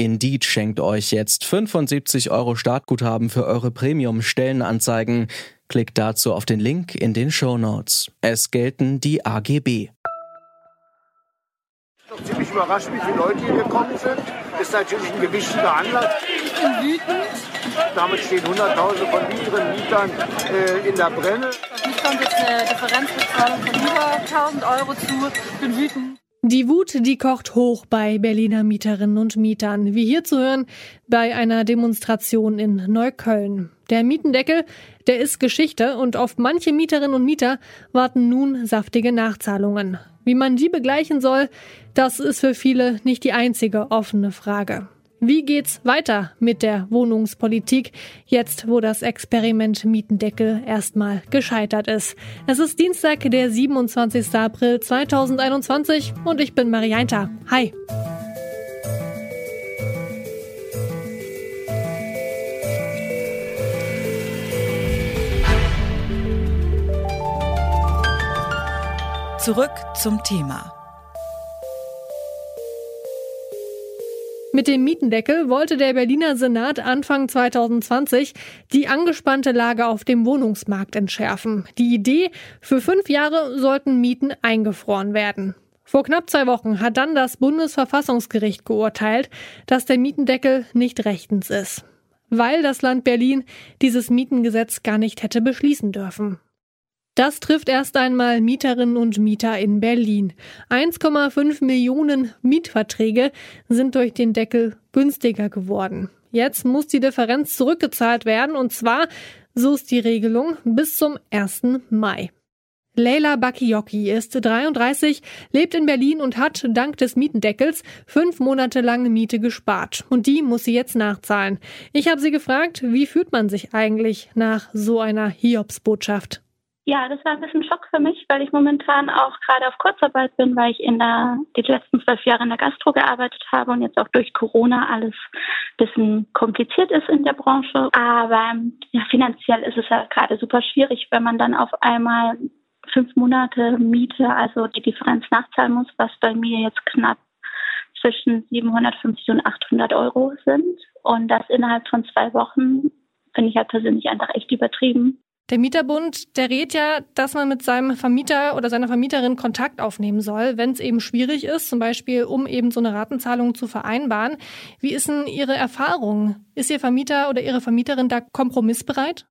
Indeed schenkt euch jetzt 75 Euro Startguthaben für eure Premium-Stellenanzeigen. Klickt dazu auf den Link in den Show Notes. Es gelten die AGB. Doch ziemlich überrascht, wie viele Leute hier gekommen sind. Ist natürlich ein gewichtiger Anlass. Ich bin wütend. Damit stehen Hunderttausende von Mieterinnen und Mietern äh, in der Brenne. Mich kommt jetzt eine Differenzbezahlung von über 1000 Euro zu. Ich bin wütend. Die Wut, die kocht hoch bei Berliner Mieterinnen und Mietern, wie hier zu hören bei einer Demonstration in Neukölln. Der Mietendeckel, der ist Geschichte und auf manche Mieterinnen und Mieter warten nun saftige Nachzahlungen. Wie man die begleichen soll, das ist für viele nicht die einzige offene Frage. Wie geht's weiter mit der Wohnungspolitik, jetzt wo das Experiment Mietendeckel erstmal gescheitert ist? Es ist Dienstag, der 27. April 2021 und ich bin Marianta. Hi. Zurück zum Thema. Mit dem Mietendeckel wollte der Berliner Senat Anfang 2020 die angespannte Lage auf dem Wohnungsmarkt entschärfen. Die Idee, für fünf Jahre sollten Mieten eingefroren werden. Vor knapp zwei Wochen hat dann das Bundesverfassungsgericht geurteilt, dass der Mietendeckel nicht rechtens ist, weil das Land Berlin dieses Mietengesetz gar nicht hätte beschließen dürfen. Das trifft erst einmal Mieterinnen und Mieter in Berlin. 1,5 Millionen Mietverträge sind durch den Deckel günstiger geworden. Jetzt muss die Differenz zurückgezahlt werden und zwar, so ist die Regelung, bis zum 1. Mai. Leila Bakioki ist 33, lebt in Berlin und hat dank des Mietendeckels fünf Monate lang Miete gespart. Und die muss sie jetzt nachzahlen. Ich habe sie gefragt, wie fühlt man sich eigentlich nach so einer Hiobsbotschaft? Ja, das war ein bisschen Schock für mich, weil ich momentan auch gerade auf Kurzarbeit bin, weil ich in der, die letzten zwölf Jahre in der Gastro gearbeitet habe und jetzt auch durch Corona alles ein bisschen kompliziert ist in der Branche. Aber ja, finanziell ist es ja gerade super schwierig, wenn man dann auf einmal fünf Monate Miete, also die Differenz nachzahlen muss, was bei mir jetzt knapp zwischen 750 und 800 Euro sind. Und das innerhalb von zwei Wochen finde ich halt persönlich einfach echt übertrieben. Der Mieterbund, der rät ja, dass man mit seinem Vermieter oder seiner Vermieterin Kontakt aufnehmen soll, wenn es eben schwierig ist, zum Beispiel um eben so eine Ratenzahlung zu vereinbaren. Wie ist denn Ihre Erfahrung? Ist Ihr Vermieter oder Ihre Vermieterin da kompromissbereit?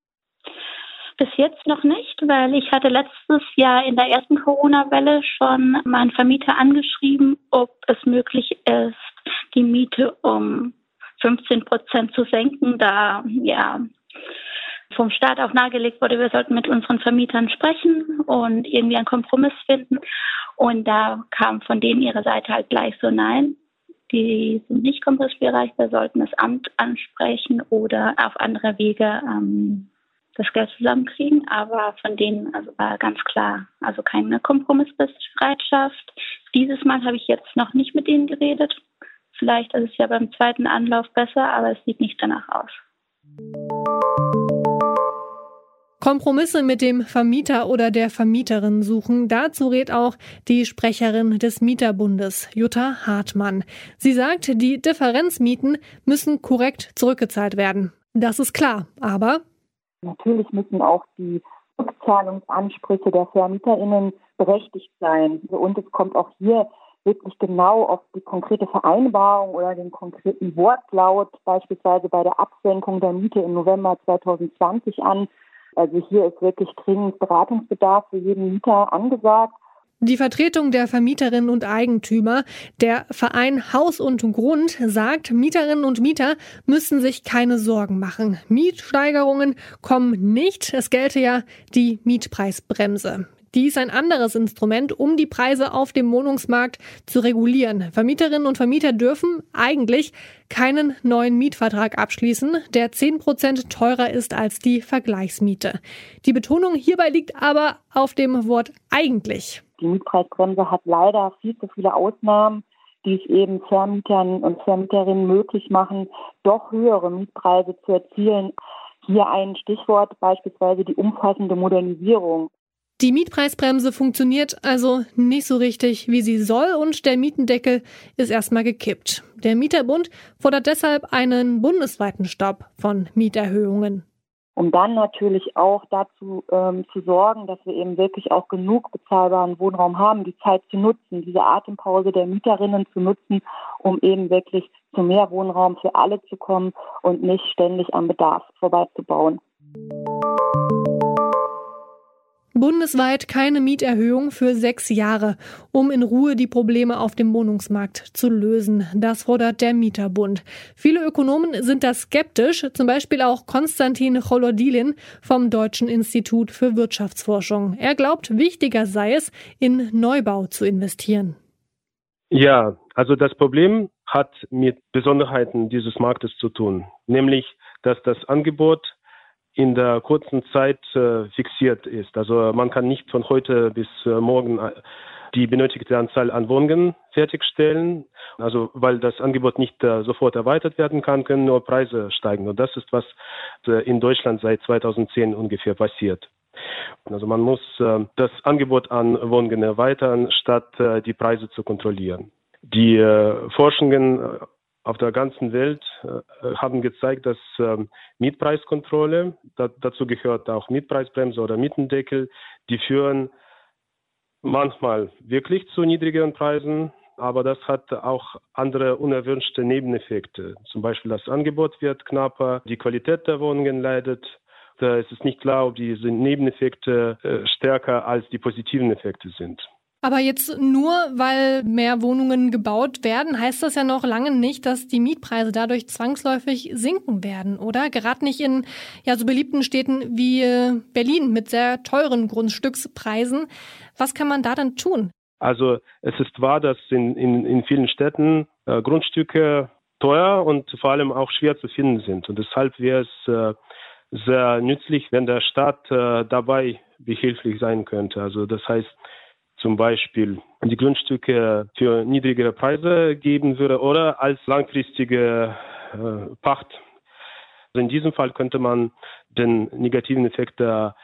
Bis jetzt noch nicht, weil ich hatte letztes Jahr in der ersten Corona-Welle schon meinen Vermieter angeschrieben, ob es möglich ist, die Miete um 15 Prozent zu senken, da ja vom Staat auch nahegelegt wurde, wir sollten mit unseren Vermietern sprechen und irgendwie einen Kompromiss finden. Und da kam von denen ihre Seite halt gleich so nein. Die sind nicht kompromissbereit, wir sollten das Amt ansprechen oder auf andere Wege ähm, das Geld zusammenkriegen. Aber von denen also war ganz klar, also keine Kompromissbereitschaft. Dieses Mal habe ich jetzt noch nicht mit ihnen geredet. Vielleicht ist es ja beim zweiten Anlauf besser, aber es sieht nicht danach aus. Kompromisse mit dem Vermieter oder der Vermieterin suchen. Dazu rät auch die Sprecherin des Mieterbundes, Jutta Hartmann. Sie sagt, die Differenzmieten müssen korrekt zurückgezahlt werden. Das ist klar, aber natürlich müssen auch die Rückzahlungsansprüche der VermieterInnen berechtigt sein. Und es kommt auch hier wirklich genau auf die konkrete Vereinbarung oder den konkreten Wortlaut, beispielsweise bei der Absenkung der Miete im November 2020 an. Also hier ist wirklich dringend Beratungsbedarf für jeden Mieter angesagt. Die Vertretung der Vermieterinnen und Eigentümer, der Verein Haus und Grund, sagt, Mieterinnen und Mieter müssen sich keine Sorgen machen. Mietsteigerungen kommen nicht. Es gelte ja die Mietpreisbremse. Die ist ein anderes Instrument, um die Preise auf dem Wohnungsmarkt zu regulieren. Vermieterinnen und Vermieter dürfen eigentlich keinen neuen Mietvertrag abschließen, der 10 Prozent teurer ist als die Vergleichsmiete. Die Betonung hierbei liegt aber auf dem Wort eigentlich. Die Mietpreisbremse hat leider viel zu viele Ausnahmen die es eben Vermietern und Vermieterinnen möglich machen, doch höhere Mietpreise zu erzielen. Hier ein Stichwort beispielsweise die umfassende Modernisierung. Die Mietpreisbremse funktioniert also nicht so richtig, wie sie soll und der Mietendeckel ist erstmal gekippt. Der Mieterbund fordert deshalb einen bundesweiten Stopp von Mieterhöhungen um dann natürlich auch dazu ähm, zu sorgen, dass wir eben wirklich auch genug bezahlbaren Wohnraum haben, die Zeit zu nutzen, diese Atempause der Mieterinnen zu nutzen, um eben wirklich zu mehr Wohnraum für alle zu kommen und nicht ständig am Bedarf vorbeizubauen. Bundesweit keine Mieterhöhung für sechs Jahre, um in Ruhe die Probleme auf dem Wohnungsmarkt zu lösen. Das fordert der Mieterbund. Viele Ökonomen sind da skeptisch, zum Beispiel auch Konstantin Cholodilin vom Deutschen Institut für Wirtschaftsforschung. Er glaubt, wichtiger sei es, in Neubau zu investieren. Ja, also das Problem hat mit Besonderheiten dieses Marktes zu tun, nämlich dass das Angebot in der kurzen Zeit äh, fixiert ist. Also man kann nicht von heute bis äh, morgen äh, die benötigte Anzahl an Wohnungen fertigstellen. Also weil das Angebot nicht äh, sofort erweitert werden kann, können nur Preise steigen. Und das ist, was äh, in Deutschland seit 2010 ungefähr passiert. Also man muss äh, das Angebot an Wohnungen erweitern, statt die Preise zu kontrollieren. Die Forschungen auf der ganzen Welt äh, haben gezeigt, dass ähm, Mietpreiskontrolle, da, dazu gehört auch Mietpreisbremse oder Mietendeckel, die führen manchmal wirklich zu niedrigeren Preisen, aber das hat auch andere unerwünschte Nebeneffekte. Zum Beispiel das Angebot wird knapper, die Qualität der Wohnungen leidet. Da ist es nicht klar, ob diese Nebeneffekte äh, stärker als die positiven Effekte sind. Aber jetzt nur, weil mehr Wohnungen gebaut werden, heißt das ja noch lange nicht, dass die Mietpreise dadurch zwangsläufig sinken werden, oder? Gerade nicht in ja so beliebten Städten wie äh, Berlin mit sehr teuren Grundstückspreisen. Was kann man da dann tun? Also es ist wahr, dass in, in, in vielen Städten äh, Grundstücke teuer und vor allem auch schwer zu finden sind. Und deshalb wäre es äh, sehr nützlich, wenn der Staat äh, dabei behilflich sein könnte. Also das heißt, zum Beispiel die Grundstücke für niedrigere Preise geben würde oder als langfristige äh, Pacht. Also in diesem Fall könnte man den negativen Effekt der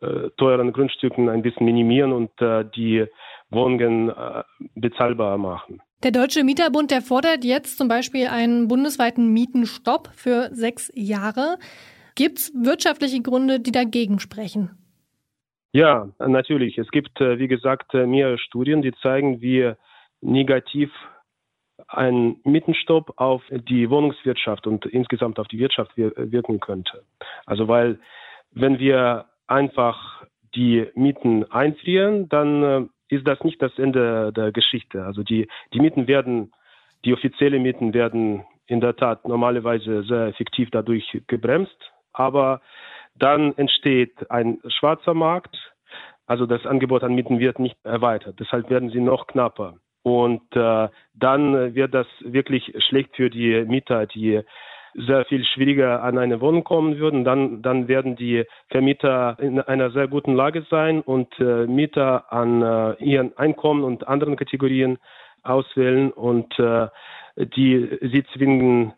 äh, teuren Grundstücken ein bisschen minimieren und äh, die Wohnungen äh, bezahlbar machen. Der Deutsche Mieterbund, der fordert jetzt zum Beispiel einen bundesweiten Mietenstopp für sechs Jahre. Gibt es wirtschaftliche Gründe, die dagegen sprechen? Ja, natürlich. Es gibt, äh, wie gesagt, äh, mehrere Studien, die zeigen, wie negativ ein Mietenstopp auf die Wohnungswirtschaft und insgesamt auf die Wirtschaft wirken könnte. Also weil wenn wir einfach die Mieten einfrieren, dann äh, ist das nicht das Ende der Geschichte. Also die, die Mieten werden, die offiziellen Mieten werden in der Tat normalerweise sehr effektiv dadurch gebremst, aber dann entsteht ein schwarzer Markt, also das Angebot an Mieten wird nicht erweitert. Deshalb werden sie noch knapper. Und äh, dann wird das wirklich schlecht für die Mieter, die sehr viel schwieriger an eine Wohnung kommen würden. Dann, dann werden die Vermieter in einer sehr guten Lage sein und äh, Mieter an äh, ihren Einkommen und anderen Kategorien auswählen und äh, die sie zwingen,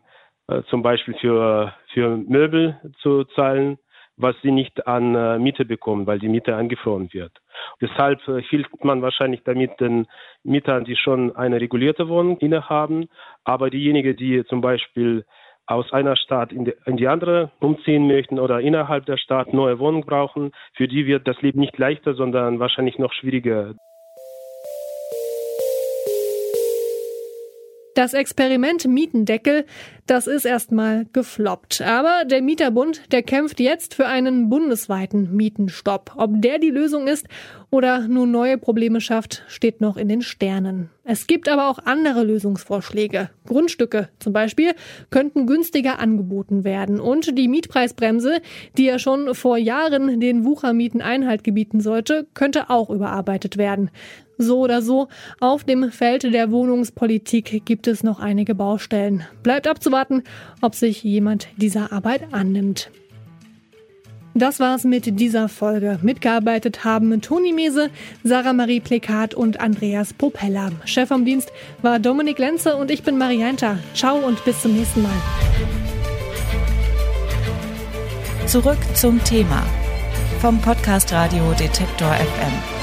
äh, zum Beispiel für, für Möbel zu zahlen was sie nicht an äh, Miete bekommen, weil die Miete eingefroren wird. Deshalb äh, hilft man wahrscheinlich damit den Mietern, die schon eine regulierte Wohnung innehaben, aber diejenigen, die zum Beispiel aus einer Stadt in die, in die andere umziehen möchten oder innerhalb der Stadt neue Wohnung brauchen, für die wird das Leben nicht leichter, sondern wahrscheinlich noch schwieriger. Das Experiment Mietendeckel, Das ist erstmal gefloppt. Aber der Mieterbund, der kämpft jetzt für einen bundesweiten Mietenstopp. Ob der die Lösung ist oder nur neue Probleme schafft, steht noch in den Sternen. Es gibt aber auch andere Lösungsvorschläge. Grundstücke zum Beispiel könnten günstiger angeboten werden und die Mietpreisbremse, die ja schon vor Jahren den Wuchermieten Einhalt gebieten sollte, könnte auch überarbeitet werden. So oder so, auf dem Feld der Wohnungspolitik gibt es noch einige Baustellen. Bleibt abzuwarten, ob sich jemand dieser Arbeit annimmt. Das war's mit dieser Folge. Mitgearbeitet haben Toni Mese, Sarah Marie Plekat und Andreas Popella. Chef vom Dienst war Dominik Lenze und ich bin Marianta. Ciao und bis zum nächsten Mal. Zurück zum Thema vom Podcast Radio Detektor FM.